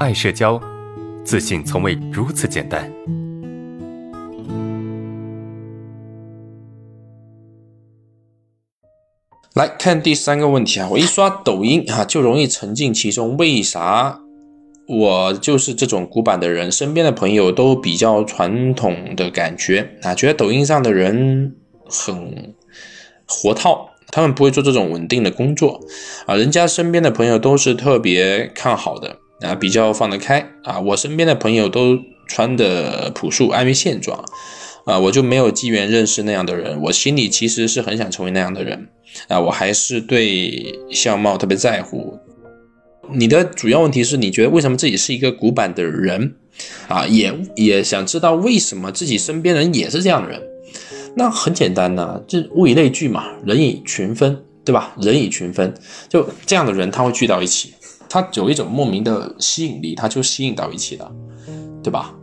爱社交，自信从未如此简单。来看第三个问题啊，我一刷抖音啊，就容易沉浸其中，为啥？我就是这种古板的人，身边的朋友都比较传统的感觉啊，觉得抖音上的人很活套，他们不会做这种稳定的工作啊。人家身边的朋友都是特别看好的啊，比较放得开啊。我身边的朋友都穿的朴素，安于现状啊，我就没有机缘认识那样的人。我心里其实是很想成为那样的人啊，我还是对相貌特别在乎。你的主要问题是你觉得为什么自己是一个古板的人啊？也也想知道为什么自己身边人也是这样的人？那很简单呐，这物以类聚嘛，人以群分，对吧？人以群分，就这样的人他会聚到一起，他有一种莫名的吸引力，他就吸引到一起了，对吧？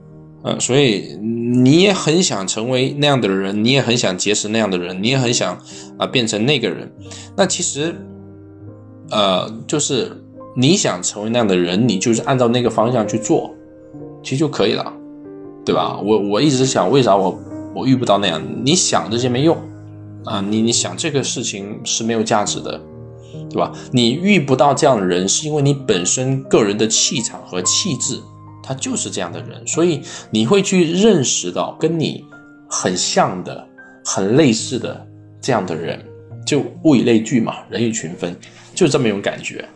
嗯，所以你也很想成为那样的人，你也很想结识那样的人，你也很想啊变成那个人。那其实，呃，就是。你想成为那样的人，你就是按照那个方向去做，其实就可以了，对吧？我我一直想，为啥我我遇不到那样？你想这些没用啊！你你想这个事情是没有价值的，对吧？你遇不到这样的人，是因为你本身个人的气场和气质，他就是这样的人，所以你会去认识到跟你很像的、很类似的这样的人，就物以类聚嘛，人以群分，就是这么一种感觉。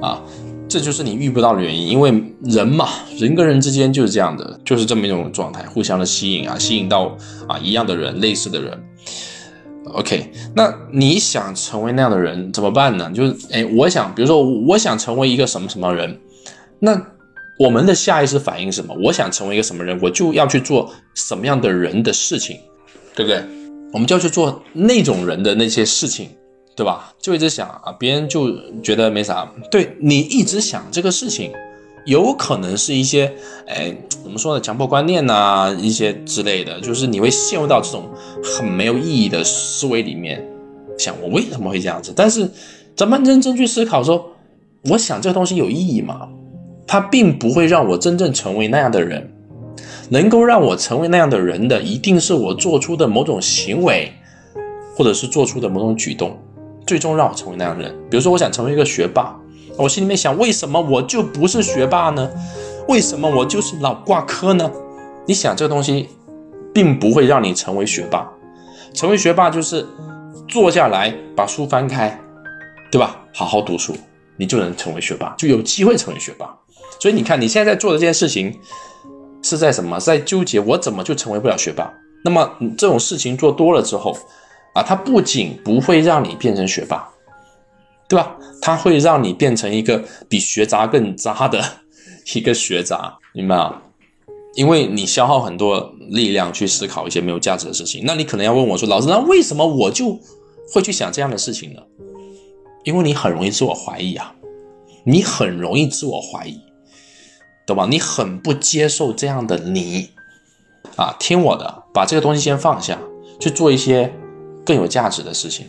啊，这就是你遇不到的原因，因为人嘛，人跟人之间就是这样的，就是这么一种状态，互相的吸引啊，吸引到啊一样的人，类似的人。OK，那你想成为那样的人怎么办呢？就是哎，我想，比如说我想成为一个什么什么人，那我们的下意识反应是什么？我想成为一个什么人，我就要去做什么样的人的事情，对不对？我们就要去做那种人的那些事情。对吧？就一直想啊，别人就觉得没啥。对你一直想这个事情，有可能是一些，哎，怎么说呢？强迫观念呐，一些之类的，就是你会陷入到这种很没有意义的思维里面，想我为什么会这样子？但是咱们认真去思考，说我想这个东西有意义吗？它并不会让我真正成为那样的人。能够让我成为那样的人的，一定是我做出的某种行为，或者是做出的某种举动。最终让我成为那样的人，比如说我想成为一个学霸，我心里面想，为什么我就不是学霸呢？为什么我就是老挂科呢？你想这个东西，并不会让你成为学霸。成为学霸就是坐下来把书翻开，对吧？好好读书，你就能成为学霸，就有机会成为学霸。所以你看你现在在做的这件事情，是在什么？在纠结我怎么就成为不了学霸？那么这种事情做多了之后。啊，它不仅不会让你变成学霸，对吧？它会让你变成一个比学渣更渣的一个学渣，明白吗？因为你消耗很多力量去思考一些没有价值的事情，那你可能要问我说：“老师，那为什么我就会去想这样的事情呢？”因为你很容易自我怀疑啊，你很容易自我怀疑，懂吧？你很不接受这样的你啊，听我的，把这个东西先放下，去做一些。更有价值的事情。